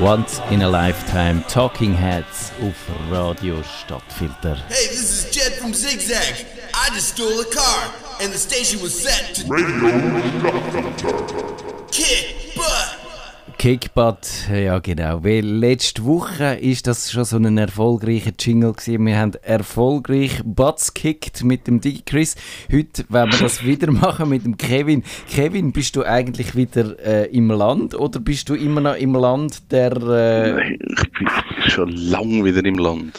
Once in a Lifetime Talking Heads auf Radio Stadtfilter. Hey, this is Jed from Zigzag. I just stole a car, and the station was set to Radio kick butt. Kickbutt, ja genau. Weil letzte Woche ist das schon so ein erfolgreicher Jingle gewesen. Wir haben erfolgreich Butts kickt mit dem Digi Chris. Heute werden wir das wieder machen mit dem Kevin. Kevin, bist du eigentlich wieder äh, im Land oder bist du immer noch im Land der... Äh... Nein, ich bin schon lange wieder im Land.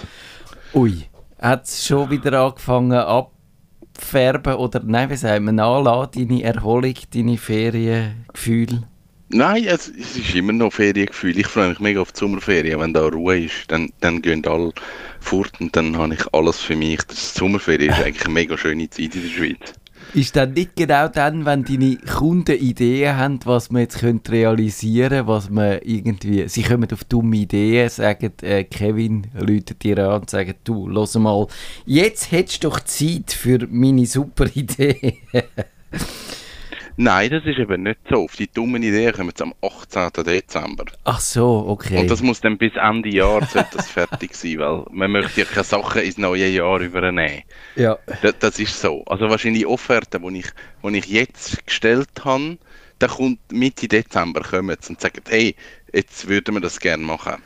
Ui, hat es schon wieder angefangen abfärben oder nein, wie sagt man, nachladen, deine Erholung, deine Feriengefühle? Nein, es, es ist immer noch Feriengefühl. Ich freue mich mega auf die Sommerferien. Wenn da Ruhe ist, dann, dann gehen alle fort und dann habe ich alles für mich. Das Sommerferien ist eigentlich eine mega schöne Zeit in der Schweiz. Ist dann nicht genau dann, wenn deine Kunden Ideen haben, was man jetzt könnte realisieren was man irgendwie. Sie kommen auf dumme Ideen, sagen, äh, Kevin läutet dir an und sagen, du, los mal, jetzt hättest du doch Zeit für meine super Idee. Nein, das ist eben nicht so. Auf die dummen Ideen kommen wir am 18. Dezember. Ach so, okay. Und das muss dann bis Ende Jahr das fertig sein, weil man möchte ja keine Sachen ins neue Jahr übernehmen. ja. Das, das ist so. Also wahrscheinlich Offerten, die ich, die ich jetzt gestellt habe, da kommt Mitte Dezember kommen und sagen, hey, jetzt würden wir das gerne machen.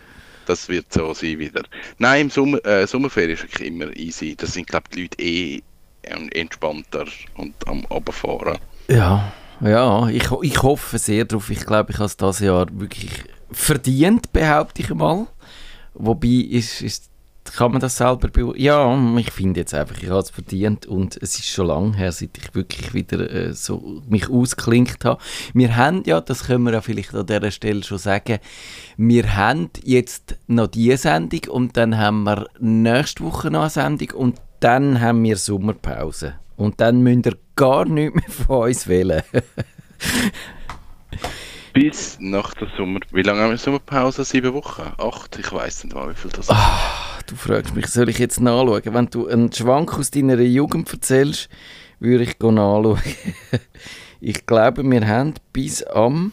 Das wird so sein wieder. Nein, im Sommer, äh, Sommerferien ist wirklich immer easy. Da sind, glaube ich, die Leute eh ähm, entspannter und am Runterfahren. Ja, ja, ich, ich hoffe sehr darauf. Ich glaube, ich habe es dieses Jahr wirklich verdient, behaupte ich mal. Wobei, ist, ist, kann man das selber? Ja, ich finde jetzt einfach, ich habe es verdient und es ist schon lange her, seit ich wirklich wieder äh, so mich ausklinkt habe. Wir haben ja, das können wir ja vielleicht an dieser Stelle schon sagen, wir haben jetzt noch diese Sendung und dann haben wir nächste Woche noch eine Sendung und dann haben wir Sommerpause. Und dann müsst ihr gar nichts mehr von uns wählen. Bis nach der Sommer... Wie lange haben wir Sommerpause? Sieben Wochen? Acht? Ich weiß nicht mal, wie viel das ist. du fragst mich, soll ich jetzt nachschauen? Wenn du einen Schwank aus deiner Jugend erzählst, würde ich nachschauen. ich glaube, wir haben bis am...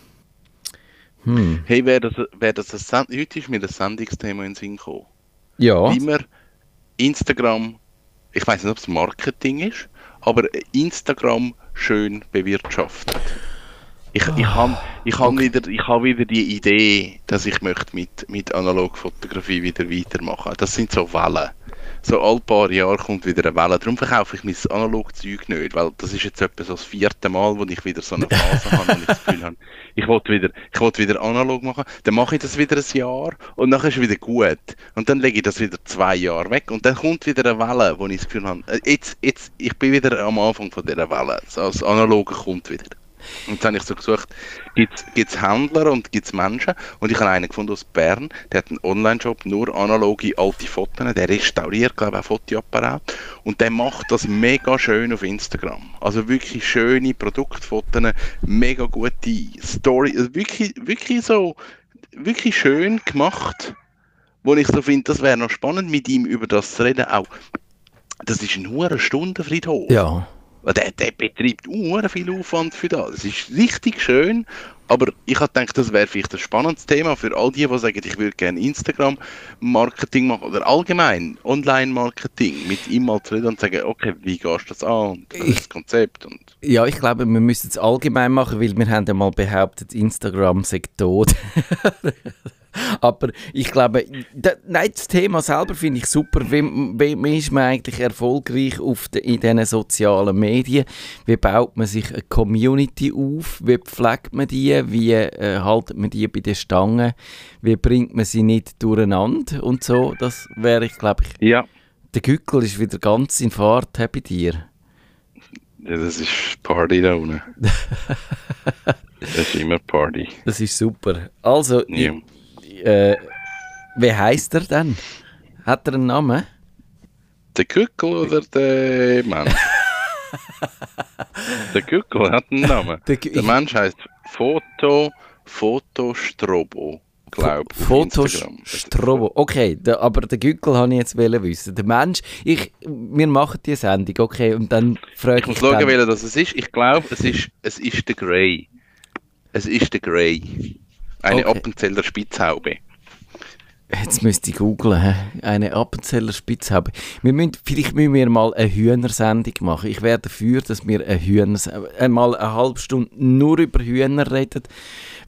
Hm. Hey, wäre das, wär das ein Send Heute ist mir das Sendungsthema in den Sinn gekommen. Ja, wie man Instagram, ich weiß nicht, ob es Marketing ist, aber Instagram schön bewirtschaftet. Ich, ich habe ich hab wieder, ich hab wieder die Idee, dass ich möchte mit, mit Analogfotografie wieder weitermachen. Das sind so Wellen. So alle paar Jahre kommt wieder eine Welle. Darum verkaufe ich mein Analogzeug nicht, weil das ist jetzt etwa so das vierte Mal, wo ich wieder so eine Phase habe und ich das Gefühl habe, ich wollte wieder, wieder analog machen. Dann mache ich das wieder ein Jahr und dann ist es wieder gut. Und dann lege ich das wieder zwei Jahre weg und dann kommt wieder eine Welle, wo ich das Gefühl habe, äh, jetzt, jetzt, ich bin wieder am Anfang von dieser Welle. So, das Analoge kommt wieder. Und dann habe ich so gesucht, gibt es Händler und gibt es Menschen? Und ich habe einen gefunden aus Bern, der hat einen Online-Shop, nur analoge alte Fotos, der restauriert, glaube ich, auch Fotoapparat. Und der macht das mega schön auf Instagram. Also wirklich schöne Produktfotos, mega gute Story, also wirklich, wirklich so, wirklich schön gemacht, wo ich so finde, das wäre noch spannend, mit ihm über das zu reden. Auch, das ist ein hoher Stundenfriedhof. ja. Der, der betreibt uh, viel Aufwand für das. Es ist richtig schön, aber ich habe gedacht, das wäre vielleicht ein spannendes Thema für all die, die sagen, ich würde gerne Instagram-Marketing machen oder allgemein Online-Marketing mit ihm mal zu reden und sagen, okay, wie gehst du das an und das Konzept und Ja, ich glaube, wir müssen es allgemein machen, weil wir haben ja mal behauptet, Instagram sei tot. Aber ich glaube, da, nein, das Thema selber finde ich super. Wie, wie, ist man eigentlich erfolgreich auf de, in diesen sozialen Medien? Wie baut man sich eine Community auf? Wie pflegt man die? Wie äh, haltet man die bei den Stangen? Wie bringt man sie nicht durcheinander? Und so, das wäre ich, glaube ich, ja, der Gückel ist wieder ganz in Fahrt bei dir. ja, das ist Party da unten. das ist immer Party. Das ist super. Also, Ja. Äh, wie heißt er denn? Hat er einen Namen? Der Kückel oder der Mensch? der Kückel hat einen Namen. Der Der Mensch heißt Foto, Fotostrobo, glaube ich. Fotostrobo. Okay, der, aber den Gückel habe ich jetzt wissen. Der Mensch, ich, wir machen die Sendung, okay, und dann frage Ich ich, muss schauen, welcher das es ist. Ich glaube, es ist, es ist der Grey. Es ist der Grey. Eine Okay. Appenzeller Spitzhaube. Jetzt müsste ich googlen. hä? Eine Appenzeller Spitzhaube. Wir müssen, vielleicht müssen wir mal eine Hühnersendung machen. Ich wäre dafür, dass wir eine Hühners einmal eine halbe Stunde nur über Hühner reden,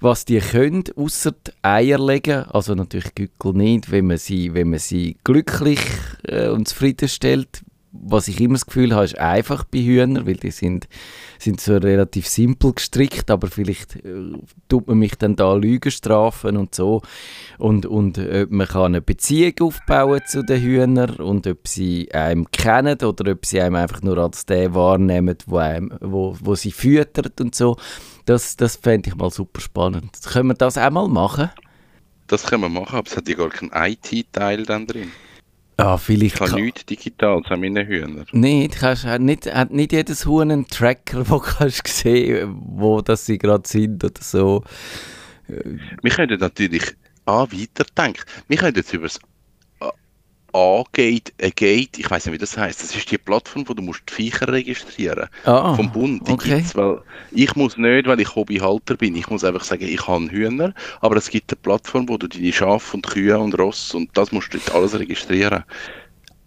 was die können, außer die Eier legen. Also natürlich Gückel nicht, wenn man sie, wenn man sie glücklich äh, und zufriedenstellt. Was ich immer das Gefühl habe, ist einfach bei Hühnern, weil die sind, sind so relativ simpel gestrickt, aber vielleicht äh, tut man mich dann da Lügen strafen und so. Und, und ob man kann eine Beziehung aufbauen zu den Hühnern und ob sie einem kennen oder ob sie einem einfach nur als der wahrnehmen, wo, einem, wo, wo sie füttert und so. Das, das fände ich mal super spannend. Können wir das auch mal machen? Das können wir machen, aber es hat ja gar keinen IT-Teil dann drin. Ah, vielleicht Ich kann- nichts digital, haben meine Hühner. Nicht, kannst, hat, nicht, hat nicht jedes Huhn einen Tracker, wo kannst sehen, wo das sie gerade sind oder so. Wir können natürlich ah, weiterdenken. Wir können jetzt über das A-Gate, äh, Gate, ich weiß nicht, wie das heißt. Das ist die Plattform, wo du musst die Viecher registrieren Ah, vom Bund. Die okay. gibt's, weil ich muss nicht, weil ich Hobbyhalter bin. Ich muss einfach sagen, ich habe Hühner, aber es gibt eine Plattform, wo du deine Schafe und Kühe und Ross und das musst du alles registrieren.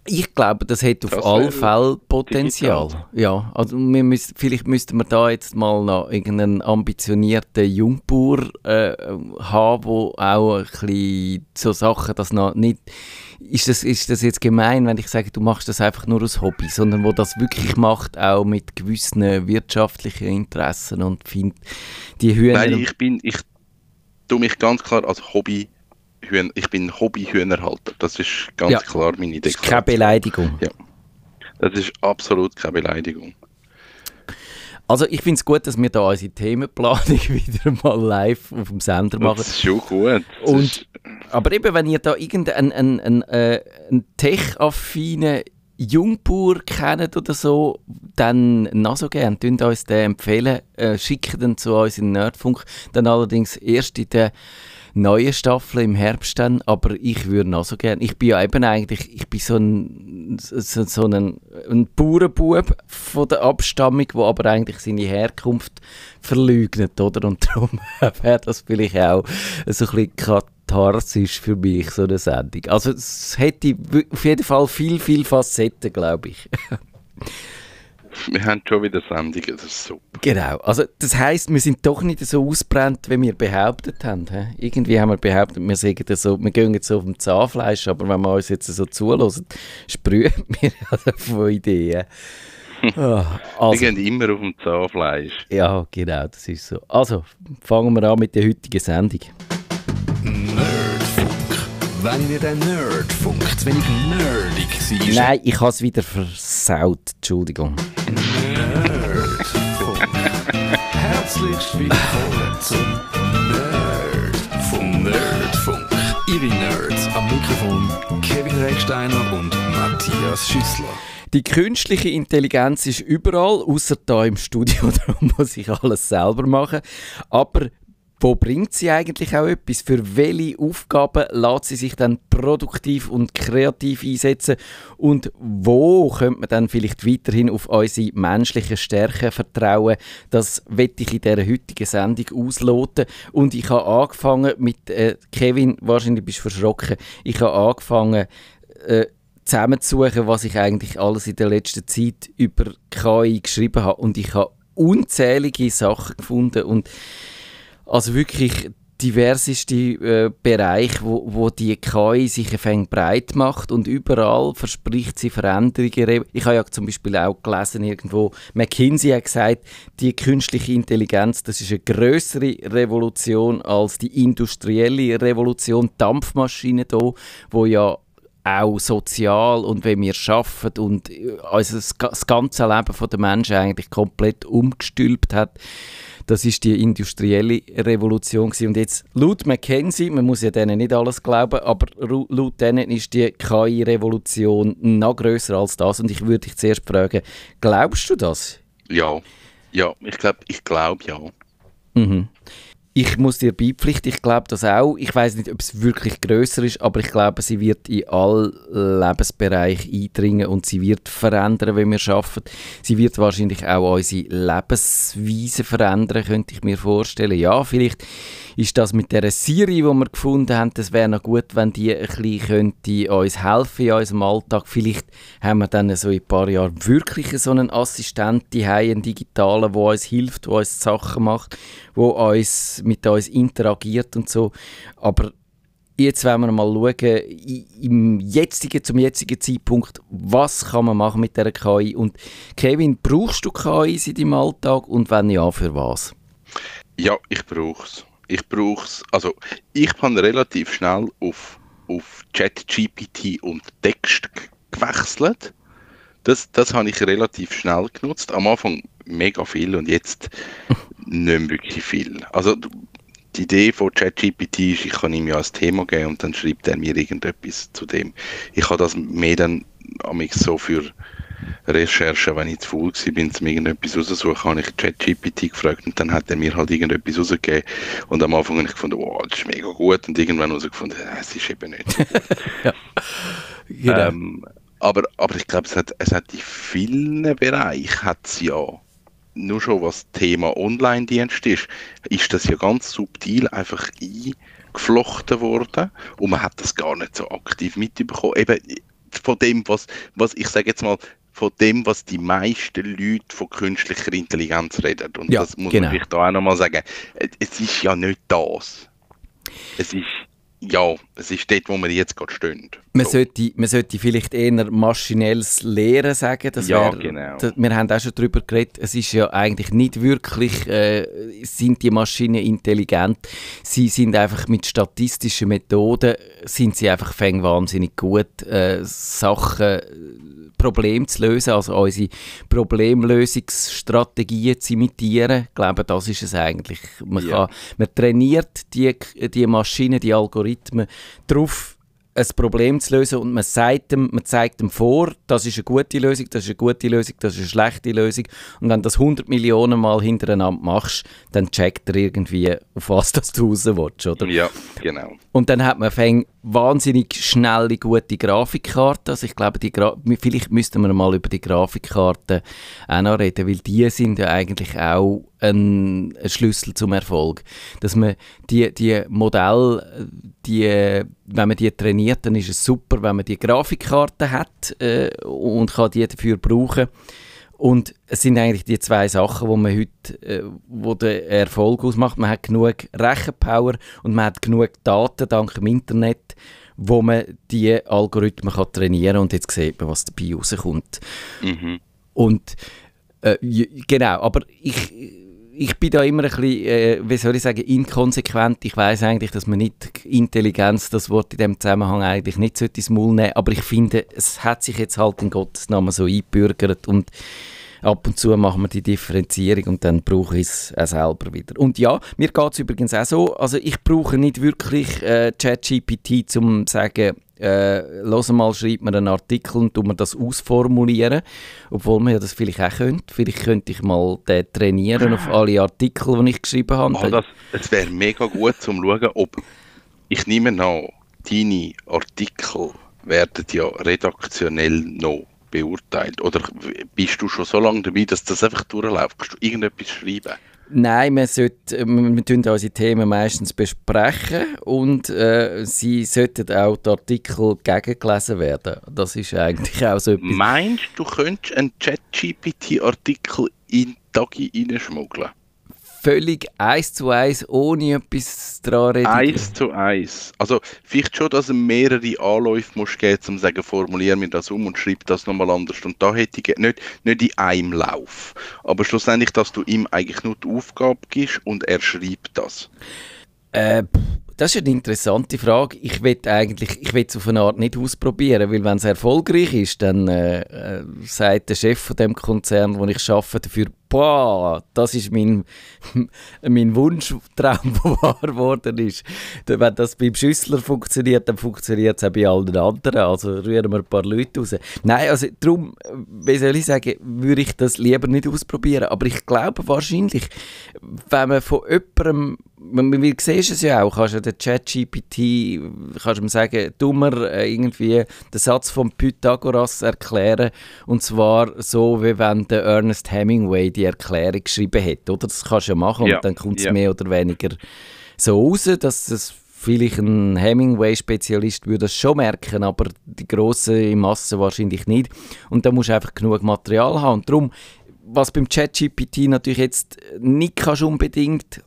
Ich glaube, das hat auf alle Fälle Potenzial. digital. Ja, also wir müssen, vielleicht müssten wir da jetzt mal noch irgendeinen ambitionierten Jungbauer äh, haben, wo auch ein bisschen so Sachen, das noch nicht... Ist das, ist das jetzt gemein, wenn ich sage, du machst das einfach nur aus Hobby, sondern wo das wirklich macht, auch mit gewissen wirtschaftlichen Interessen und findet die Hühner... Nein, ich bin, ich tue mich ganz klar als Hobby Hühner, ich bin Hobby-Hühnerhalter. Das ist ganz Ja. klar meine das ist keine. Beleidigung. Das ist absolut keine Beleidigung. Also ich finde es gut, dass wir da unsere Themenplanung wieder mal live auf dem Sender machen. Das ist schon gut. Und- ist, Aber eben, wenn ihr da irgendeinen einen, einen, äh, einen tech-affinen Jungbauer kennt oder so, dann noch so gern. Tönt uns den empfehlen, äh, schickt den zu uns in den Nerdfunk. Dann allerdings erst in der neuen Staffel im Herbst dann, aber ich würde noch so gern. Ich bin ja eben eigentlich, ich bin so ein, so, so ein, ein Bauernbub von der Abstammung, wo aber eigentlich seine Herkunft verleugnet, oder? Und darum wäre das vielleicht auch so ein bisschen katharsisch für mich, so eine Sendung. Also es hätte auf jeden Fall viel, viel Facetten, glaube ich. wir haben schon wieder Sendungen, das ist super. Genau. Also das heißt, wir sind doch nicht so ausbrennt, wie wir behauptet haben. hä? Irgendwie haben wir behauptet, wir, sagen das so, wir gehen jetzt so auf dem Zahnfleisch, aber wenn wir uns jetzt so zulassen, sprühen wir also von Ideen. Ah, Wir also, gehen immer auf dem Zahnfleisch. ja, genau, das ist so. Also, fangen wir an mit der heutigen Sendung. Nerdfunk. Wenn ihr den Nerdfunk zu wenig nerdig seid. Nein, ich habe es wieder versaut. Entschuldigung. Nerdfunk. Herzlich willkommen zum Nerdfunk. Nerdfunk. Ihre Nerds am Mikrofon Kevin Recksteiner und Matthias Schüssler. Die künstliche Intelligenz ist überall, außer da im Studio, darum muss ich alles selber machen. Aber wo bringt sie eigentlich auch etwas? Für welche Aufgaben lässt sie sich dann produktiv und kreativ einsetzen? Und wo könnte man dann vielleicht weiterhin auf unsere menschlichen Stärken vertrauen? Das wette ich in dieser heutigen Sendung ausloten. Und ich habe angefangen mit, äh, Kevin, wahrscheinlich bist du verschrocken, ich habe angefangen, äh, zusammenzusuchen, was ich eigentlich alles in der letzten Zeit über KI geschrieben habe. Und ich habe unzählige Sachen gefunden und also wirklich diverseste äh, Bereiche, wo, wo die KI sich ein breit macht und überall verspricht sie Veränderungen. Ich habe ja zum Beispiel auch gelesen irgendwo, McKinsey hat gesagt, die künstliche Intelligenz, das ist eine größere Revolution als die industrielle Revolution, die Dampfmaschine da, wo ja auch sozial und wenn wir arbeiten und also das ganze Leben der Menschen eigentlich komplett umgestülpt hat. Das ist die industrielle Revolution gewesen. und jetzt laut McKenzie, man muss ja denen nicht alles glauben, aber laut denen ist die KI-Revolution noch größer als das und ich würde dich zuerst fragen, glaubst du das? Ja, ja, ich glaube, ich glaube ja. Mhm. Ich muss dir beipflichten, ich glaube das auch. Ich weiß nicht, ob es wirklich größer ist, aber ich glaube, sie wird in alle Lebensbereiche eindringen und sie wird verändern, wenn wir arbeiten. Sie wird wahrscheinlich auch unsere Lebensweise verändern, könnte ich mir vorstellen. Ja, vielleicht ist das mit der Siri, die wir gefunden haben, das wäre noch gut, wenn die ein bisschen könnte uns helfen in unserem Alltag. Vielleicht haben wir dann so in ein paar Jahren wirklich so einen Assistenten, einen digitalen, der uns hilft, der uns Sachen macht, der uns, mit uns interagiert und so. Aber jetzt wollen wir mal schauen, im jetzigen, zum jetzigen Zeitpunkt, was kann man machen mit der KI? Und Kevin, brauchst du KI in deinem Alltag und wenn ja, für was? Ja, ich brauche es. Ich brauche es. Also, ich bin relativ schnell auf, auf ChatGPT und Text gewechselt. Das, das habe ich relativ schnell genutzt. Am Anfang mega viel und jetzt nicht mehr wirklich viel. Also, die Idee von ChatGPT ist, ich kann ihm ja ein Thema geben und dann schreibt er mir irgendetwas zu dem. Ich habe das mehr dann so für Recherchen, wenn ich zu faul war, bin, um irgendetwas rauszusuchen, habe ich ChatGPT gefragt und dann hat er mir halt irgendetwas rausgegeben und am Anfang habe ich gefunden, wow, das ist mega gut und irgendwann herausgefunden, äh, es ist eben nicht so ja. genau. ähm, aber, aber ich glaube, es hat, es hat in vielen Bereichen hat es ja nur schon was Thema Online-Dienst ist, ist das ja ganz subtil einfach eingeflochten worden und man hat das gar nicht so aktiv mitbekommen. Eben von dem, was, was ich sage jetzt mal, von dem, was die meisten Leute von künstlicher Intelligenz reden. Und ja, das muss genau. man vielleicht auch nochmal sagen. Es ist ja nicht das. Es ist ja, es ist dort, wo wir jetzt gerade stehen. Man, so. sollte, man sollte vielleicht eher maschinelles Lehren sagen. Das ja, wär, genau. Das, wir haben auch schon darüber geredet, es ist ja eigentlich nicht wirklich, äh, sind die Maschinen intelligent. Sie sind einfach mit statistischen Methoden, sind sie einfach fäng wahnsinnig gut, äh, Sachen, Probleme zu lösen, also unsere Problemlösungsstrategien zu imitieren. Ich glaube, das ist es eigentlich. Man, ja. kann, man trainiert die, die Maschinen, die Algorithmen darauf, ein Problem zu lösen und man, sagt dem, man zeigt dem vor, das ist eine gute Lösung, das ist eine gute Lösung, das ist eine schlechte Lösung und wenn du das 100 Millionen Mal hintereinander machst, dann checkt er irgendwie, auf was das du raus willst, oder? Ja, genau. Und dann hat man fängt wahnsinnig schnelle, gute Grafikkarten. Also ich glaube, die Gra vielleicht müssten wir mal über die Grafikkarten auch noch reden, weil die sind ja eigentlich auch ein, ein Schlüssel zum Erfolg. Dass man die, die Modelle, die, wenn man die trainiert, dann ist es super, wenn man die Grafikkarten hat äh, und kann die dafür brauchen und es sind eigentlich die zwei Sachen, wo man heute, äh, wo der Erfolg ausmacht. Man hat genug Rechenpower und man hat genug Daten dank dem Internet, wo man die Algorithmen kann trainieren kann und jetzt sieht man, was dabei rauskommt. Mhm. Und äh, genau, aber ich, ich bin da immer ein bisschen, äh, wie soll ich sagen, inkonsequent. Ich weiß eigentlich, dass man nicht Intelligenz, das Wort in dem Zusammenhang eigentlich nicht ins Maul nehmen aber ich finde, es hat sich jetzt halt in Gottes Namen so eingebürgert und ab und zu machen wir die Differenzierung und dann brauche ich es auch selber wieder. Und ja, mir geht es übrigens auch so, also ich brauche nicht wirklich äh, ChatGPT, um zu sagen, äh, los mal, schreibt mir einen Artikel und tun wir das ausformulieren, obwohl man ja das vielleicht auch könnte. Vielleicht könnte ich mal den trainieren auf alle Artikel, die ich geschrieben habe. Oh, das, es wäre mega gut, um zu schauen, ob, ich nehme an, deine Artikel werden ja redaktionell noch beurteilt? Oder bist du schon so lange dabei, dass das einfach durchläuft? Kannst du irgendetwas schreiben? Nein, wir, sollte, äh, wir tun unsere Themen meistens besprechen und äh, sie sollten auch die Artikel gegengelesen werden. Das ist eigentlich auch so etwas. Meinst du, könntest einen Chat-GPT-Artikel in Tagi reinschmuggeln? Völlig eins zu eins, ohne etwas dran reden. Eins zu eins. Also vielleicht schon, dass es mehrere Anläufe muss geben, um zu sagen, formuliere mir das um und schreib das nochmal anders. Und da hätte ich nicht, nicht in einem Lauf. Aber schlussendlich, dass du ihm eigentlich nur die Aufgabe gibst und er schreibt das. Äh, das ist eine interessante Frage. Ich will eigentlich, ich will es auf eine Art nicht ausprobieren, weil wenn es erfolgreich ist, dann äh, äh, sagt der Chef von dem Konzern, wo ich arbeite, dafür boah, das ist mein, mein Wunschtraum, der wahr geworden ist. Wenn das beim Schüssler funktioniert, dann funktioniert es auch bei allen anderen. Also rühren wir ein paar Leute raus. Nein, also darum, wie soll ich sagen, würde ich das lieber nicht ausprobieren. Aber ich glaube wahrscheinlich, wenn man von jemandem wir sehen es ja auch, kannst du den ChatGPT, kannst du ihm sagen, du mir äh, irgendwie den Satz von Pythagoras erklären und zwar so, wie wenn der Ernest Hemingway die Erklärung geschrieben hat, oder? Das kannst du ja machen ja, und dann kommt es ja. mehr oder weniger so raus, dass das vielleicht ein Hemingway-Spezialist würde das schon merken, aber die grosse Masse wahrscheinlich nicht. Und da musst du einfach genug Material haben. Und darum, was beim ChatGPT natürlich jetzt nicht kannst unbedingt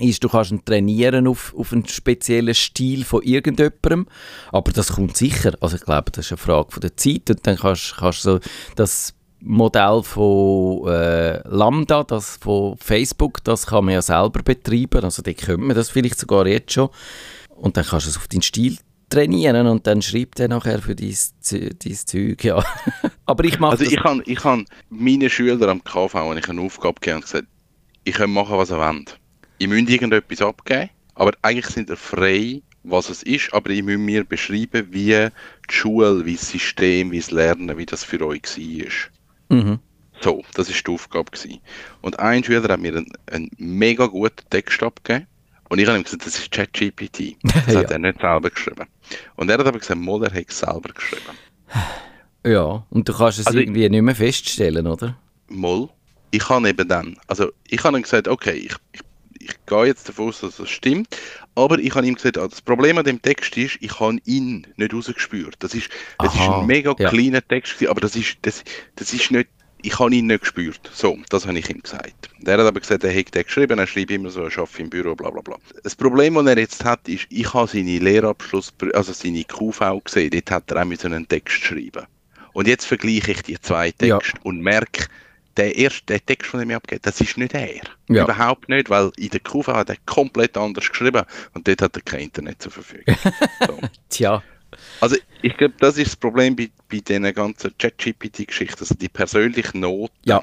ist, du kannst ihn trainieren auf, auf einen speziellen Stil von irgendjemandem, aber das kommt sicher. Also ich glaube, das ist eine Frage von der Zeit und dann kannst du so das Modell von äh, Lambda, das von Facebook, das kann man ja selber betreiben, also da könnte man das vielleicht sogar jetzt schon und dann kannst du es auf deinen Stil trainieren und dann schreibt er nachher für dein, dein Zeug, ja. aber ich mache Also ich habe ich han meinen Schülern am KV wenn ich eine Aufgabe gegeben und gesagt, ich kann machen, was ihr wollt. Ich müsst irgendetwas abgeben, aber eigentlich sind ihr frei, was es ist, aber ihr müsst mir beschreiben, wie die Schule, wie das System, wie das Lernen, wie das für euch war. Mhm. So, das war die Aufgabe. Gewesen. Und ein Schüler hat mir einen, einen mega guten Text abgegeben. Und ich habe ihm gesagt, das ist ChatGPT. Das Ja. hat er nicht selber geschrieben. Und er hat aber gesagt, Moller hat es selber geschrieben. Ja, und du kannst es Also- irgendwie nicht mehr feststellen, oder? Moll. Ich habe eben dann, also ich habe ihm gesagt, okay, ich, ich, ich gehe jetzt davon aus, dass das stimmt, aber ich habe ihm gesagt, ah, das Problem an dem Text ist, ich habe ihn nicht rausgespürt. Das ist, das ist Aha, ein mega ja. kleiner Text, aber das ist, das, das ist nicht, ich habe ihn nicht gespürt. So, das habe ich ihm gesagt. Der hat aber gesagt, er hätte den geschrieben, er schreibt immer so, er arbeitet im Büro, bla bla bla. Das Problem, das er jetzt hat, ist, ich habe seine Lehrabschluss, also seine QV gesehen, dort hat er auch müssen einen Text schreiben. Und jetzt vergleiche ich die zwei Ja. Texte und merke, der erste der Text, den er mir abgeht, das ist nicht er. Ja. Überhaupt nicht, weil in der QV hat er komplett anders geschrieben und dort hat er kein Internet zur Verfügung. so. Tja. Also ich glaube, das ist das Problem bei, bei diesen ganzen ChatGPT-Geschichten, also die persönliche Not, Ja.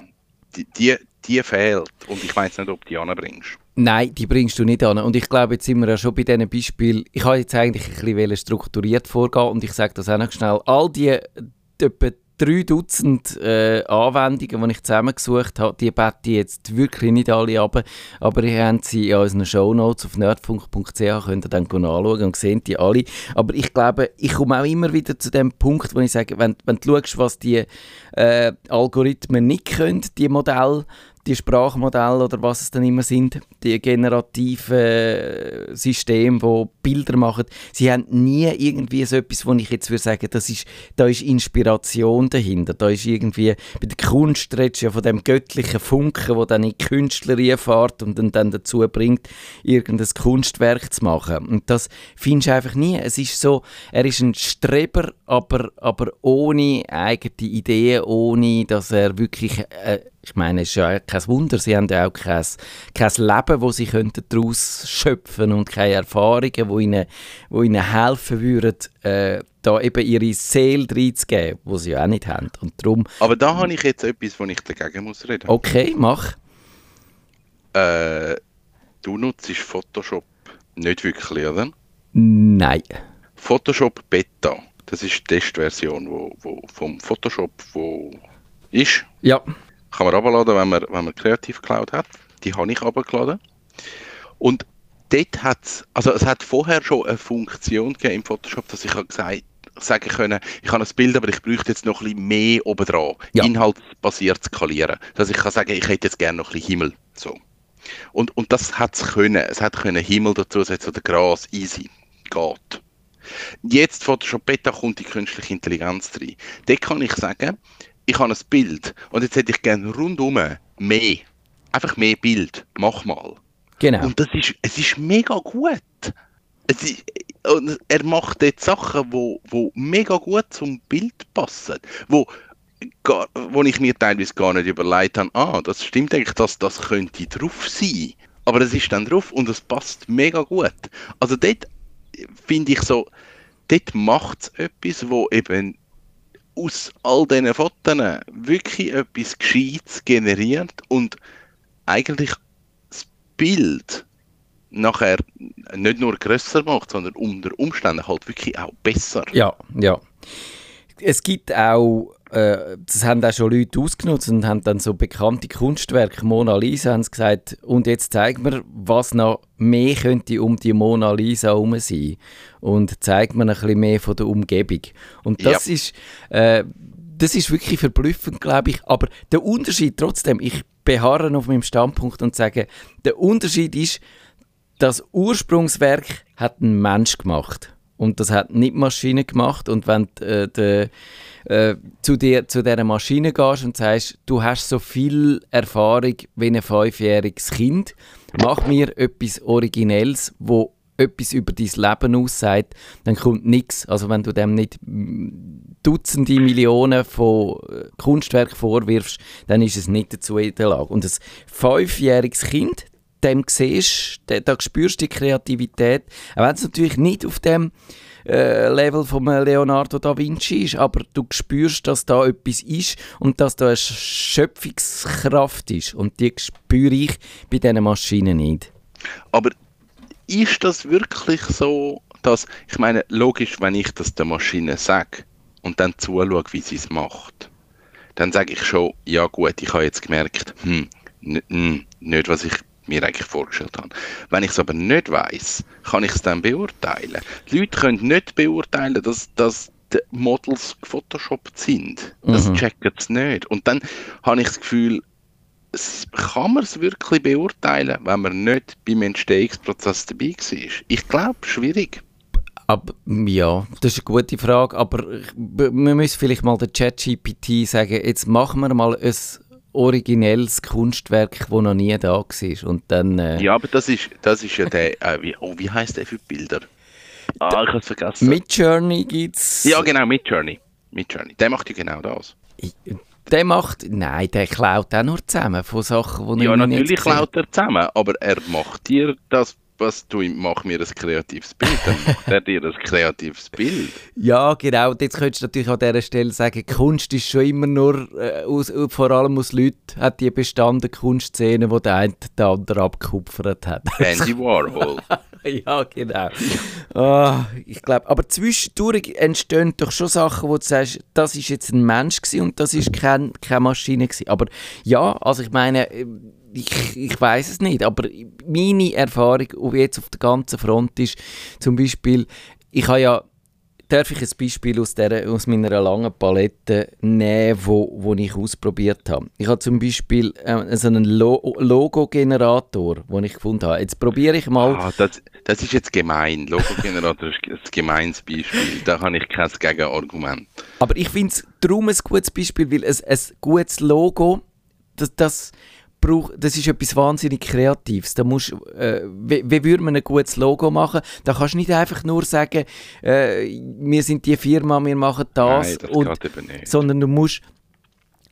die, die, die fehlt und ich weiß nicht, ob du die anbringst. Nein, die bringst du nicht an. Und ich glaube, jetzt sind wir ja schon bei diesen Beispielen. Ich habe jetzt eigentlich ein bisschen strukturiert vorgehen und ich sage das auch noch schnell. All die etwa drei Dutzend äh, Anwendungen, die ich zusammengesucht habe, die bete ich jetzt wirklich nicht alle ab. Aber ihr habt sie in unseren Shownotes auf nerdfunk.ch, könnt ihr dann anschauen und sehen die alle. Aber ich glaube, ich komme auch immer wieder zu dem Punkt, wo ich sage, wenn, wenn du schaust, was die äh, Algorithmen nicht können, die Modelle, die Sprachmodelle oder was es dann immer sind, die generativen äh, Systeme, die Bilder machen, sie haben nie irgendwie so etwas, wo ich jetzt würde sagen, das ist, da ist Inspiration dahinter. Da ist irgendwie, bei der Kunst redest du ja von dem göttlichen Funken, wo dann in die Künstlerin fährt und dann, dann dazu bringt, irgendein Kunstwerk zu machen. Und das findest du einfach nie. Es ist so, er ist ein Streber, aber, aber ohne eigene Ideen, ohne dass er wirklich, äh, ich meine, es ist ja kein Wunder, sie haben ja auch kein, kein Leben, wo sie könnten daraus schöpfen und keine Erfahrungen, wo ihnen, wo ihnen helfen würden, äh, da eben ihre Seele reinzugeben, die sie ja auch nicht haben. Und darum, Aber da habe ich jetzt etwas, wo ich dagegen muss reden. okay, mach. Äh, du nutzt Photoshop nicht wirklich, oder? Nein. Photoshop Beta, das ist die Testversion wo, wo vom Photoshop, wo ist. Ja, Kann man runterladen, wenn man, wenn man Creative Cloud hat. Die habe ich runtergeladen. Und dort hat es, also es hat vorher schon eine Funktion gegeben im Photoshop, dass ich habe gesagt sagen können, ich habe ein Bild, aber ich bräuchte jetzt noch ein bisschen mehr oben dran. Ja. Inhaltsbasiert skalieren. Dass ich kann sagen, ich hätte jetzt gerne noch ein bisschen Himmel. So. Und, und das hat es können. Es hat können Himmel dazusetzen oder Gras, easy. Geht. Jetzt Photoshop Beta kommt die künstliche Intelligenz rein. Dort kann ich sagen, ich habe ein Bild und jetzt hätte ich gerne rundum mehr. Einfach mehr Bild. Mach mal. genau. Und das ist, es ist mega gut. Es ist, und er macht dort Sachen, wo, wo mega gut zum Bild passen. Wo, gar, wo ich mir teilweise gar nicht überlegt habe, ah, das stimmt eigentlich, dass das könnte drauf sein. Aber es ist dann drauf und es passt mega gut. Also dort finde ich so, dort macht es etwas, wo eben aus all diesen Fotos wirklich etwas Gescheites generiert und eigentlich das Bild nachher nicht nur grösser macht, sondern unter Umständen halt wirklich auch besser. Ja, ja. Es gibt auch, äh, das haben auch schon Leute ausgenutzt und haben dann so bekannte Kunstwerke, Mona Lisa, haben sie gesagt, und jetzt zeigen wir, was noch mehr könnte um die Mona Lisa herum sein. Und zeigt man ein bisschen mehr von der Umgebung. Und das ist, äh, das ist wirklich verblüffend, glaube ich. Aber der Unterschied trotzdem, ich beharre auf meinem Standpunkt und sage, der Unterschied ist, das Ursprungswerk hat ein Mensch gemacht. Und das hat nicht die Maschine gemacht. Und wenn äh, de, äh, zu, dir, zu dieser Maschine gehst und sagst, du hast so viel Erfahrung wie ein fünfjähriges Kind, mach mir etwas Originelles, wo etwas über dein Leben aussagt, dann kommt nichts. Also wenn du dem nicht Dutzende Millionen von äh, Kunstwerken vorwirfst, dann ist es nicht dazu in der Lage. Und ein fünfjähriges Kind, dem siehst, da, spürst du die Kreativität, auch wenn es natürlich nicht auf dem äh, Level von Leonardo da Vinci ist, aber du spürst, dass da etwas ist und dass da eine Schöpfungskraft ist und die spüre ich bei diesen Maschinen nicht. Aber ist das wirklich so, dass, ich meine, logisch, wenn ich das der Maschine sage und dann zuschaue, wie sie es macht, dann sage ich schon, ja gut, ich habe jetzt gemerkt, hm, nicht, was ich mir eigentlich vorgestellt habe. Wenn ich es aber nicht weiß, kann ich es dann beurteilen. Die Leute können nicht beurteilen, dass, dass die Models gefotoshoppt sind. Das Mhm. checken sie nicht. Und dann habe ich das Gefühl, kann man es wirklich beurteilen, wenn man nicht beim Entstehungsprozess dabei war? Ich glaube, schwierig. Aber ja, das ist eine gute Frage, aber wir müssen vielleicht mal der ChatGPT sagen, jetzt machen wir mal ein originelles Kunstwerk, das noch nie da war und dann... Äh, Ja, aber das ist, das ist ja der, äh, wie, oh, wie heißt der für Bilder? Ah, ich habe es vergessen. Mit Journey gibt es... ja, genau, mit Journey. Mit Journey. Der macht ja genau das. Der macht... Nein, der klaut auch nur zusammen von Sachen, die Ja, ich nie natürlich klaut er zusammen, aber er macht dir das, was du mach mir ein kreatives Bild, dann macht er dir ein kreatives Bild. Ja, genau. Und jetzt könntest du natürlich an dieser Stelle sagen, Kunst ist schon immer nur, äh, aus, vor allem aus Leuten, hat die bestanden Kunstszenen, die der eine den anderen abgekupfert hat. Andy Warhol. ja, genau. Ah, ich glaube, aber zwischendurch entstehen doch schon Sachen, wo du sagst, das ist jetzt ein Mensch gewesen und das ist kein, keine Maschine gewesen. Aber ja, also ich meine, ich, ich weiß es nicht, aber meine Erfahrung auf jetzt auf der ganzen Front ist zum Beispiel, ich habe ja Darf ich ein Beispiel aus, der, aus meiner langen Palette nehmen, wo, wo ich ausprobiert habe? Ich habe zum Beispiel äh, so einen Lo Logo-Generator, den ich gefunden habe. Jetzt probiere ich mal... Ah, das, das ist jetzt gemein. Logo-Generator ist ein gemeines Beispiel. Da habe ich kein Gegenargument. Aber ich finde es darum ein gutes Beispiel, weil ein, ein gutes Logo, das, das, braucht, das ist etwas wahnsinnig Kreatives. Da musst, äh, wie, wie würde man ein gutes Logo machen? Da kannst du nicht einfach nur sagen, äh, wir sind die Firma, wir machen das. Nein, das und, eben nicht. sondern du musst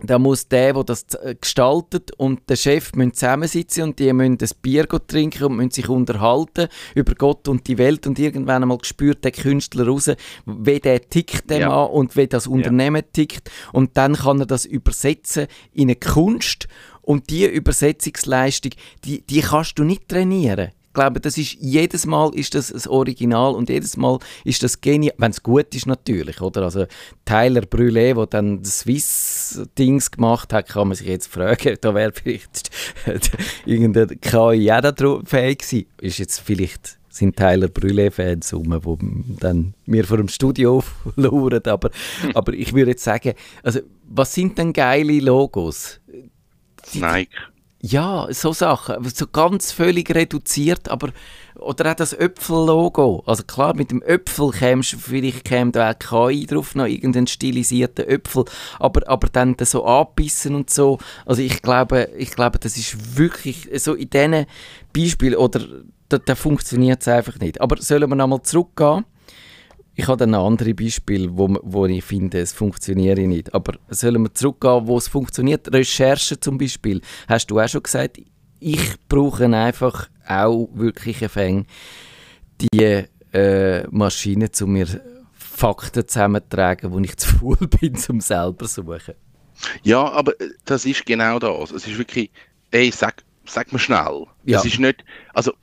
da muss der, der das äh, gestaltet und der Chef müssen zusammensitzen und die müssen ein Bier trinken und müssen sich unterhalten über Gott und die Welt und irgendwann einmal spürt der Künstler raus, wie der tickt dem Ja. an und wie das Unternehmen tickt und dann kann er das übersetzen in eine Kunst und die Übersetzungsleistung, die, die kannst du nicht trainieren. Ich glaube, das ist, jedes Mal ist das ein Original und jedes Mal ist das genial, wenn es gut ist natürlich, oder? Also Tyler Brûlé, der dann das Swiss-Dings gemacht hat, kann man sich jetzt fragen, da wäre vielleicht irgendeine KI auch fähig gewesen. Ist jetzt vielleicht sind Tyler Brûlé-Fans rum, die dann mir vor dem Studio auflauern, aber, aber ich würde jetzt sagen, also was sind denn geile Logos? Nike. Ja, so Sachen. So ganz völlig reduziert, aber. Oder auch das Öpfel-Logo. Also klar, mit dem Öpfel kämst vielleicht käme da auch KI drauf, noch irgendeinen stilisierten Öpfel, aber, aber dann da so anbissen und so. Also ich glaube, ich glaube, das ist wirklich so in diesen Beispielen, oder da, da funktioniert es einfach nicht. Aber sollen wir nochmal zurückgehen? Ich habe dann andere Beispiele, wo, wo ich finde, es funktioniert nicht. Aber sollen wir zurückgehen, wo es funktioniert? Recherche zum Beispiel. Hast du auch schon gesagt, ich brauche einfach auch wirklich Fäng die äh, Maschine, um mir Fakten zusammenzutragen, wo ich zu faul bin, um selber zu suchen. Ja, aber äh, das ist genau das. Es ist wirklich, ey, sag, sag mir schnell. Ja. Es ist nicht, also,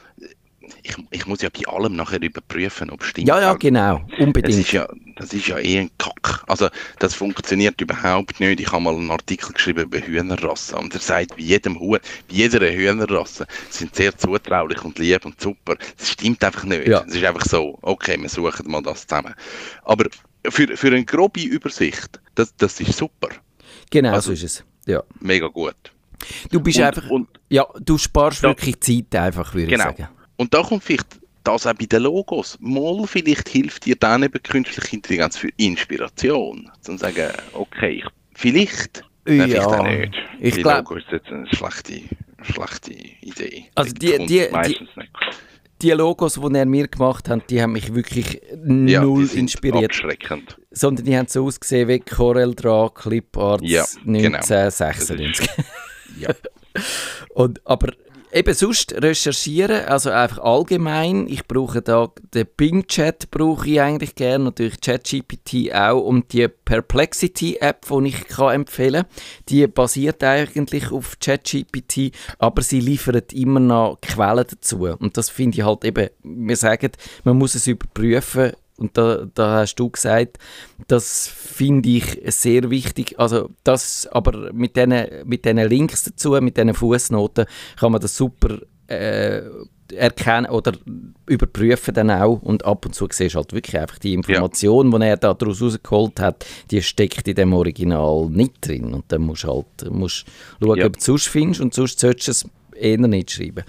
ich, ich muss ja bei allem nachher überprüfen, ob es stimmt. Ja, ja, Also, genau, Das unbedingt. ist ja, das ist ja eh ein Kack. Also, das funktioniert überhaupt nicht. Ich habe mal einen Artikel geschrieben über Hühnerrassen und er sagt, bei jedem Huhn, bei jeder Hühnerrasse sind sehr zutraulich und lieb und super. Das stimmt einfach nicht. Ja. Es ist einfach so, okay, wir suchen mal das zusammen. Aber für, für eine grobe Übersicht, das, das ist super. Genau also- so ist es. Ja. Mega gut. Du bist Und- einfach, und- ja, du sparst Ja. wirklich Zeit einfach, würde Genau. ich sagen. Und da kommt vielleicht das auch bei den Logos. Mal vielleicht hilft dir dann eben künstliche Intelligenz für Inspiration. Zum sagen, okay, ich, vielleicht, nein, vielleicht auch nicht. ich glaube, Logo ist jetzt eine schlechte, schlechte Idee. Also die- die- die- meistens nicht. die Logos, die er mir gemacht hat, die haben mich wirklich Ja, null die sind inspiriert. Abschreckend. Sondern die haben so ausgesehen wie Corel Draw Clip Arts Ja, genau. 1996. Ja. Und, aber eben sonst recherchieren, also einfach allgemein. Ich brauche da den Bing-Chat brauche ich eigentlich gerne, natürlich ChatGPT auch und die Perplexity-App, die ich kann empfehlen die basiert eigentlich auf ChatGPT, aber sie liefert immer noch Quellen dazu. Und das finde ich halt eben, wir sagen, man muss es überprüfen, und da, da hast du gesagt, das finde ich sehr wichtig. Also das, aber mit diesen mit diesen Links dazu, mit diesen Fußnoten, kann man das super äh, erkennen oder überprüfen dann auch. Und ab und zu siehst du halt wirklich einfach die Information, die er da daraus rausgeholt hat, die steckt in dem Original nicht drin. Und dann musst du halt musst schauen, Ja. ob du es sonst findest und sonst solltest du es eher nicht schreiben.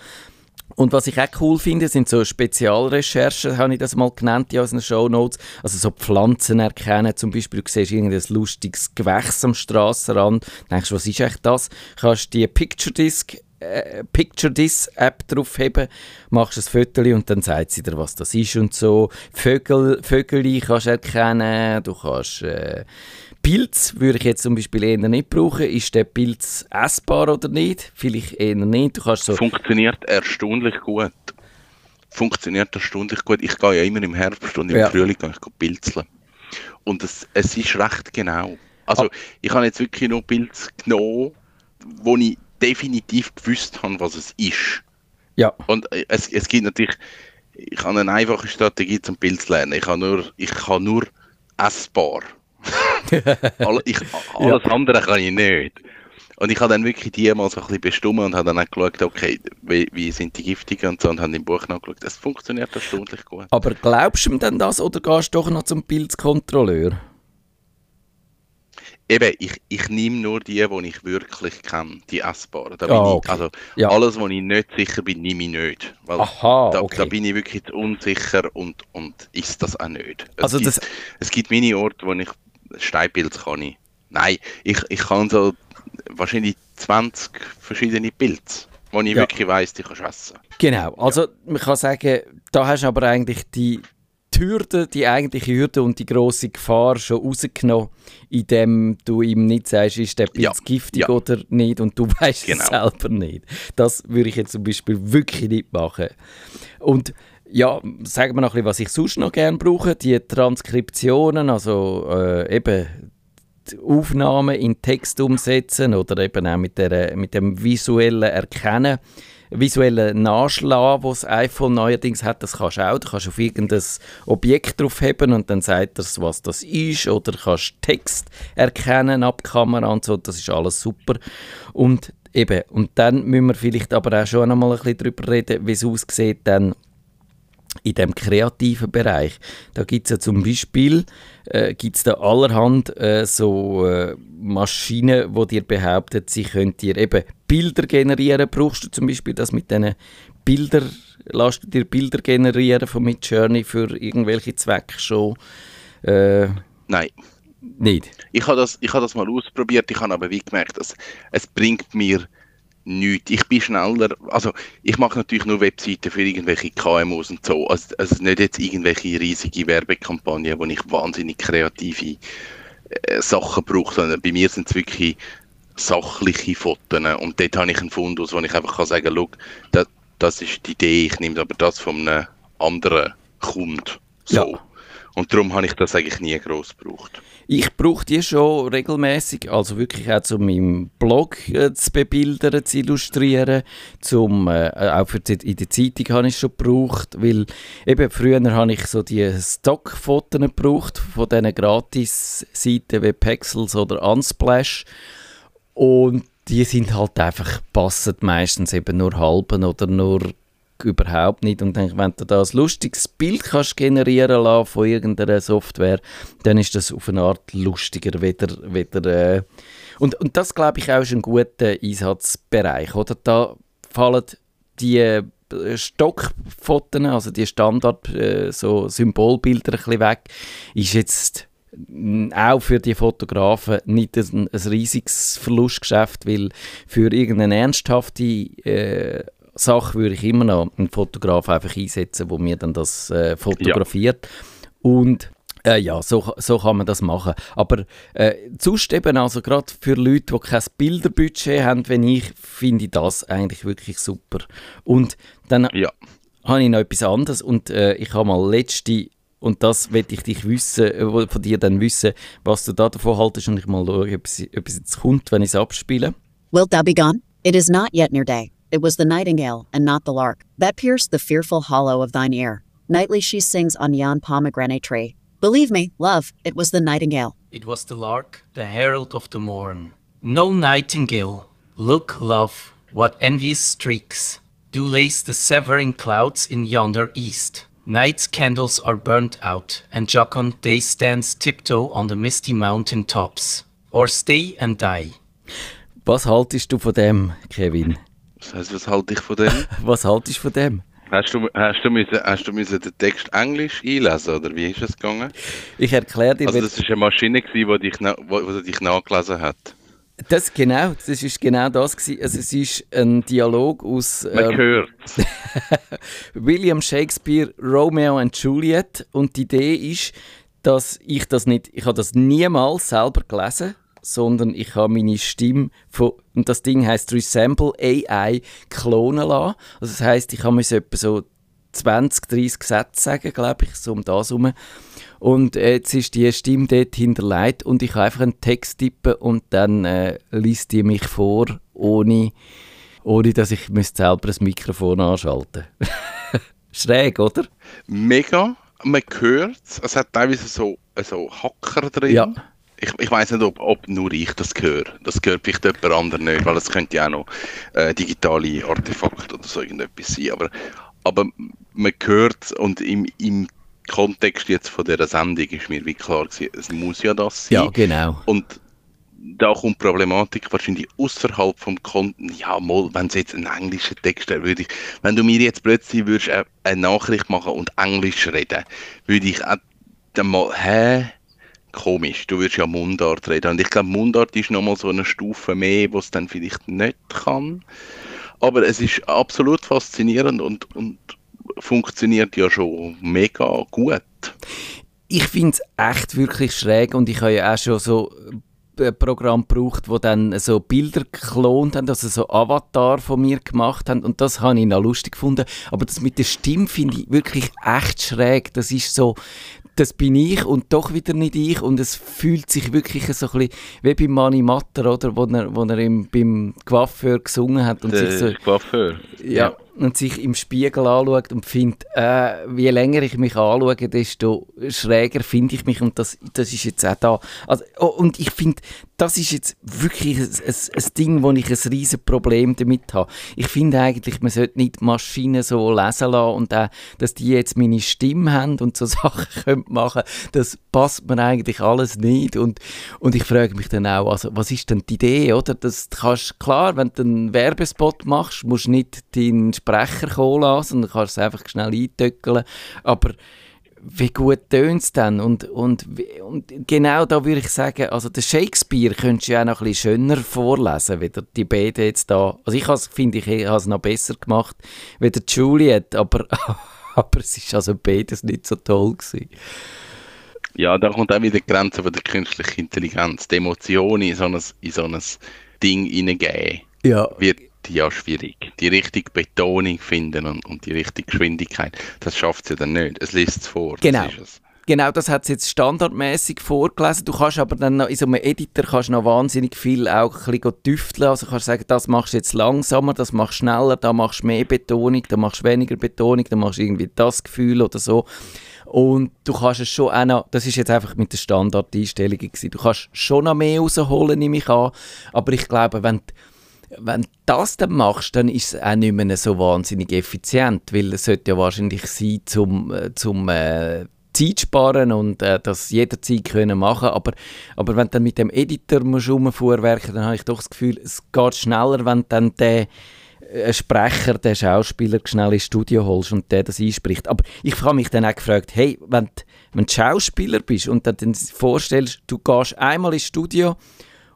Und was ich auch cool finde, sind so Spezialrecherchen, habe ich das mal genannt in unseren Shownotes. Also so Pflanzen erkennen, zum Beispiel, du siehst irgendein lustiges Gewächs am Strassenrand, denkst, was ist eigentlich das? Kannst die Picture Disc äh, Picture This App draufheben, machst ein Foto und dann sagt sie dir, was das ist und so. Vögel, Vögel kannst du erkennen, du kannst äh, Pilz würde ich jetzt zum Beispiel eher nicht brauchen. Ist der Pilz essbar oder nicht? Vielleicht eher nicht. Du kannst so Funktioniert erstaunlich gut. Funktioniert erstaunlich gut. Ich gehe ja immer im Herbst und im Ja. Frühling gehe ich pilzeln. Und es, es ist recht genau. Also Ah. ich habe jetzt wirklich nur Pilze genommen, wo ich definitiv gewusst habe, was es ist. ja, Und äh, es, es gibt natürlich, ich habe eine einfache Strategie zum Pilz lernen. Ich habe nur, ich kann nur essbar. Alle, ich, alles andere kann ich nicht. Und ich habe dann wirklich die mal so ein bisschen bestimmt und habe dann auch geschaut, okay, wie, wie sind die giftigen und so und habe im Buch nachgeschaut. Es funktioniert erstaunlich gut. aber glaubst du ihm denn das oder gehst du doch noch zum Pilzkontrolleur? Eben, ich, ich nehme nur die, die ich wirklich kenne, die essbaren. Da bin okay. ich, also Ja. alles, wo ich nicht sicher bin, nehme ich nicht. Weil Aha, da, okay. da bin ich wirklich unsicher und, und ist das auch nicht. Es Also gibt, das- es gibt meine Orte, wo ich Steinpilz kann ich. Nein, ich, ich kann so wahrscheinlich 20 verschiedene Pilze, wo ich Ja. wirklich weiss, die kannst du essen. Genau, also man kann sagen, da hast du aber eigentlich die, die Hürde, die eigentliche Hürde und die große Gefahr schon rausgenommen, indem du ihm nicht sagst, ist der Pilz Ja, giftig ja. oder nicht und du weißt Genau. es selber nicht. Das würde ich jetzt zum Beispiel wirklich nicht machen. Und ja, sagen wir noch ein bisschen, was ich sonst noch gerne brauche, die Transkriptionen, also äh, eben Aufnahmen in Text umsetzen oder eben auch mit, der, mit dem visuellen Erkennen, visuellen Nachschlagen, was das iPhone neuerdings hat, das kannst du auch. Du kannst auf irgendein Objekt draufheben und dann sagt es, was das ist oder kannst Text erkennen ab Kamera und so, das ist alles super. Und eben, und dann müssen wir vielleicht aber auch schon einmal ein bisschen darüber reden, wie es aussieht dann in dem kreativen Bereich. Da gibt es ja zum Beispiel äh, gibt's da allerhand äh, so äh, Maschinen, wo dir behaupten, sie können dir eben Bilder generieren. Brauchst du zum Beispiel das mit diesen Bilder, lässt du dir Bilder generieren von Midjourney für irgendwelche Zwecke schon? Äh, Nein, nicht. ich habe das, ich habe das mal ausprobiert, ich habe aber wie gemerkt, dass es bringt mir nichts. Ich bin schneller, also ich mache natürlich nur Webseiten für irgendwelche KMUs und so, also, also nicht jetzt irgendwelche riesige Werbekampagnen, wo ich wahnsinnig kreative äh, Sachen brauche, sondern bei mir sind es wirklich sachliche Fotos und dort habe ich einen Fundus, wo ich einfach kann sagen, schau, das, das ist die Idee, ich nehme aber das von einem anderen Kunden. So. Ja. Und darum habe ich das eigentlich nie groß gebraucht. Ich brauche die schon regelmäßig, also wirklich auch um meinen Blog äh, zu bebildern, zu illustrieren, zum, äh, auch für die, in der Zeitung habe ich schon gebraucht, weil eben früher habe ich so die Stockfotos gebraucht von diesen Gratis-Seiten wie Pexels oder Unsplash und die sind halt einfach, passen meistens eben nur halben oder nur überhaupt nicht. Und dann, wenn du da ein lustiges Bild kannst generieren lassen von irgendeiner Software, dann ist das auf eine Art lustiger wieder. wieder äh. und, und das, glaube ich, auch ist ein guter Einsatzbereich. Oder? Da fallen die äh, Stockfotos, also die Standard äh, so Symbolbilder ein bisschen weg, ist jetzt auch für die Fotografen nicht ein, ein riesiges Verlustgeschäft, weil für irgendeine ernsthafte äh, Sache würde ich immer noch einen Fotograf einfach einsetzen, wo mir dann das äh, fotografiert. Und äh, ja, so, so kann man das machen. Aber äh, sonst eben, also gerade für Leute, die kein Bilderbudget haben, wenn ich, finde ich das eigentlich wirklich super. Und dann Ja. habe ich noch etwas anderes und äh, ich habe mal letzte und das will ich dich wissen, äh, von dir dann wissen, was du da davon haltest und ich mal schaue, ob es, ob es jetzt kommt, wenn ich es abspiele. Wilt thou be gone? It is not yet near day. It was the nightingale, and not the lark, that pierced the fearful hollow of thine ear. Nightly she sings on yon pomegranate tree. Believe me, love, it was the nightingale. It was the lark, the herald of the morn. No nightingale, look, love, what envious streaks do lace the severing clouds in yonder east. Night's candles are burnt out, and jocund day stands tiptoe on the misty mountain tops. Or stay and die. Was haltest du von dem, Kevin? Das was halte ich von dem? Was haltest du von dem? hast, du, hast, du müssen, hast du müssen den Text Englisch einlesen, oder wie ist es gegangen? Ich erkläre dir, Also das ist eine Maschine, gewesen, die dich, wo, wo dich nachgelesen hat. das genau, das ist genau das gewesen. Also es ist ein Dialog aus Man ähm, hört. William Shakespeare, Romeo and Juliet und die Idee ist, dass ich das nicht, ich habe das niemals selber gelesen, sondern ich habe meine Stimme von, und das Ding heißt Resemble AI klonen lassen. Also das heißt, ich habe mir so etwa so 20, 30 Sätze sagen, glaube ich, so um das herum. Und äh, jetzt ist die Stimme dort hinterlegt und ich kann einfach einen Text tippen und dann äh, liest die mich vor, ohne, ohne dass ich müsste selber das Mikrofon anschalten Schräg, oder? Mega. Man hört es. Es hat teilweise so, so Hacker drin. Ja. Ich, ich weiß nicht, ob, ob nur ich das höre. Das gehört vielleicht jemand anderes nicht, weil es könnte ja auch noch äh, digitale Artefakte oder so irgendetwas sein. Aber, aber man hört und im, im Kontext jetzt von dieser Sendung ist mir wie klar gewesen, es muss ja das sein. Ja, genau. Und da kommt die Problematik wahrscheinlich außerhalb vom Konten. Ja, mal, wenn es jetzt ein englischer Text wäre, würde ich, wenn du mir jetzt plötzlich würdest eine, eine Nachricht machen und Englisch reden, würde ich auch dann mal, hä? Komisch, du würdest ja Mundart reden. Und ich glaube, Mundart ist nochmal so eine Stufe mehr, wo es dann vielleicht nicht kann. Aber es ist absolut faszinierend und, und funktioniert ja schon mega gut. Ich finde es echt wirklich schräg und ich habe ja auch schon so ein Programm gebraucht, wo dann so Bilder geklont haben, also so Avatar von mir gemacht haben und das habe ich noch lustig gefunden. Aber das mit der Stimme finde ich wirklich echt schräg. Das ist so, das bin ich und doch wieder nicht ich. Und es fühlt sich wirklich so ein bisschen wie bei Mani Matter, oder, wo er, wo er im, beim Coiffeur gesungen hat und sich so... Der Coiffeur. Ja, und sich im Spiegel anschaut und findet, äh, je länger ich mich anschaue, desto schräger finde ich mich und das, das ist jetzt auch da. Also, oh, und ich finde, das ist jetzt wirklich ein, ein, ein Ding, wo ich ein riesen Problem damit habe. Ich finde eigentlich, man sollte nicht Maschinen so lesen lassen und auch, dass die jetzt meine Stimme haben und so Sachen können machen, das passt mir eigentlich alles nicht und, und ich frage mich dann auch, also, was ist denn die Idee, oder? Das kannst, klar, wenn du einen Werbespot machst, musst du nicht deinen Sprecher kommen lassen, sondern kannst es einfach schnell eintöckeln, aber wie gut tönt es dann? Und, und, und genau da würde ich sagen, also der Shakespeare könntest du ja auch noch ein bisschen schöner vorlesen, wie die beiden jetzt da. Also ich finde, ich habe es noch besser gemacht wie der Juliet, aber, aber es ist also beides nicht so toll gewesen. Ja, da kommt auch wieder die Grenze von der künstlichen Intelligenz. Die Emotionen in so ein, in so ein Ding hineingeben, Ja, wird ja schwierig. Die richtige Betonung finden und, und die richtige Geschwindigkeit, das schafft sie dann nicht. Es liest es vor. das Genau. es. Genau, das hat es jetzt standardmäßig vorgelesen. Du kannst aber dann noch, in so einem Editor kannst du noch wahnsinnig viel auch ein bisschen tüfteln. Also kannst sagen, das machst du jetzt langsamer, das machst du schneller, da machst du mehr Betonung, da machst du weniger Betonung, da machst du irgendwie das Gefühl oder so. Und du kannst es schon auch noch, das ist jetzt einfach mit der Standardeinstellung gewesen, du kannst schon noch mehr rausholen, nehme ich an. Aber ich glaube, wenn wenn du das dann machst, dann ist es auch nicht mehr so wahnsinnig effizient, weil es sollte ja wahrscheinlich sein, zum, äh, zum äh, Zeit sparen und äh, das jederzeit können machen aber, aber wenn du dann mit dem Editor musst rumfuhrwerken, dann habe ich doch das Gefühl, es geht schneller, wenn du dann den einen Sprecher, den Schauspieler schnell ins Studio holst und der das einspricht. Aber ich habe mich dann auch gefragt, hey, wenn, du- wenn du Schauspieler bist und dir dann vorstellst, du gehst einmal ins Studio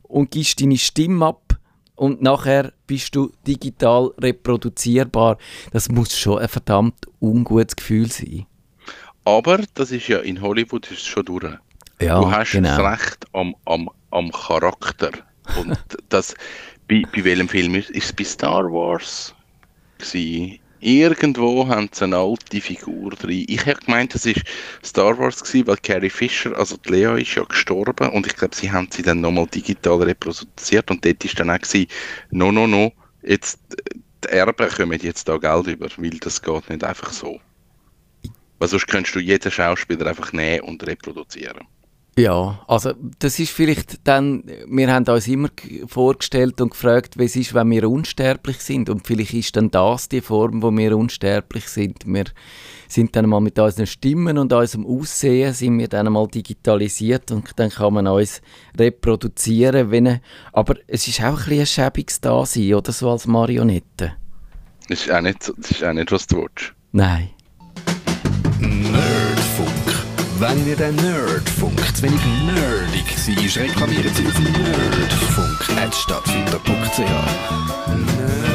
und gibst deine Stimme ab und nachher bist du digital reproduzierbar, das muss schon ein verdammt ungutes Gefühl sein. Aber das ist ja in Hollywood ist es schon durch. Ja, du hast genau. das Recht am, am, am Charakter. Und das, bei, bei welchem Film ist es bei Star Wars? Gewesen. Irgendwo haben sie eine alte Figur drin. Ich habe gemeint, das ist Star Wars gewesen, weil Carrie Fisher, also die Lea ist ja gestorben und ich glaube, sie haben sie dann nochmal digital reproduziert und dort ist dann auch gewesen, no, no, no, jetzt, die Erben kommen jetzt da Geld über, weil das geht nicht einfach so. Weil sonst könntest du jeden Schauspieler einfach nehmen und reproduzieren. Ja, also das ist vielleicht dann, wir haben uns immer vorgestellt und gefragt, es ist, wenn wir unsterblich sind und vielleicht ist dann das die Form, wo wir unsterblich sind. Wir sind dann mal mit unseren Stimmen und unserem Aussehen sind wir dann mal digitalisiert und dann kann man uns reproduzieren, wenn aber es ist auch ein bisschen ein schäbiges Dasein, oder so als Marionette. Das ist auch nicht, das ist auch nicht was du willst. Nein. Wenn ihr den Nerdfunk zu wenig nerdig seid, reklamiert sie auf nerdfunk.stadtfinder.ch. Nerd